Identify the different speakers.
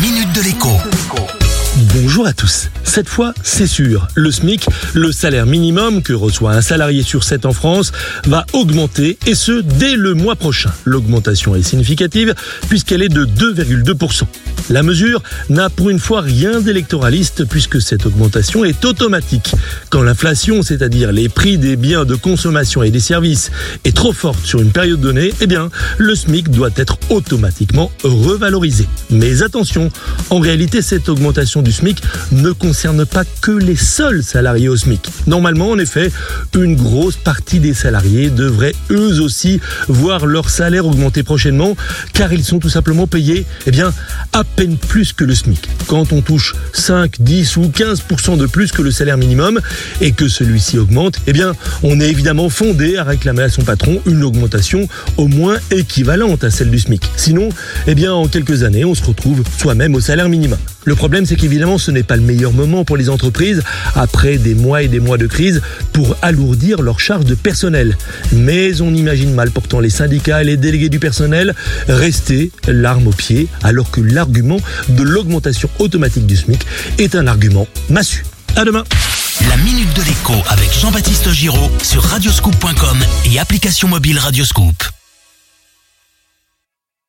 Speaker 1: minute de l'écho.
Speaker 2: Tous. Cette fois, c'est sûr, le SMIC, le salaire minimum que reçoit un salarié sur 7 en France, va augmenter et ce dès le mois prochain. L'augmentation est significative puisqu'elle est de 2,2%. La mesure n'a pour une fois rien d'électoraliste puisque cette augmentation est automatique. Quand l'inflation, c'est-à-dire les prix des biens de consommation et des services, est trop forte sur une période donnée, eh bien, le SMIC doit être automatiquement revalorisé. Mais attention, en réalité, cette augmentation du SMIC ne concerne pas que les seuls salariés au SMIC. Normalement, en effet, une grosse partie des salariés devraient eux aussi voir leur salaire augmenter prochainement car ils sont tout simplement payés eh bien, à peine plus que le SMIC. Quand on touche 5, 10 ou 15% de plus que le salaire minimum et que celui-ci augmente, eh bien, on est évidemment fondé à réclamer à son patron une augmentation au moins équivalente à celle du SMIC. Sinon, eh bien, en quelques années, on se retrouve soi-même au salaire minimum. Le problème, c'est qu'évidemment, ce n'est pas le meilleur moment pour les entreprises, après des mois et des mois de crise, pour alourdir leurs charges de personnel. Mais on imagine mal pourtant les syndicats et les délégués du personnel rester l'arme au pied, alors que l'argument de l'augmentation automatique du SMIC est un argument massu. À demain
Speaker 1: La minute de l'écho avec Jean-Baptiste Giraud sur radioscoop.com et application mobile Radioscoop.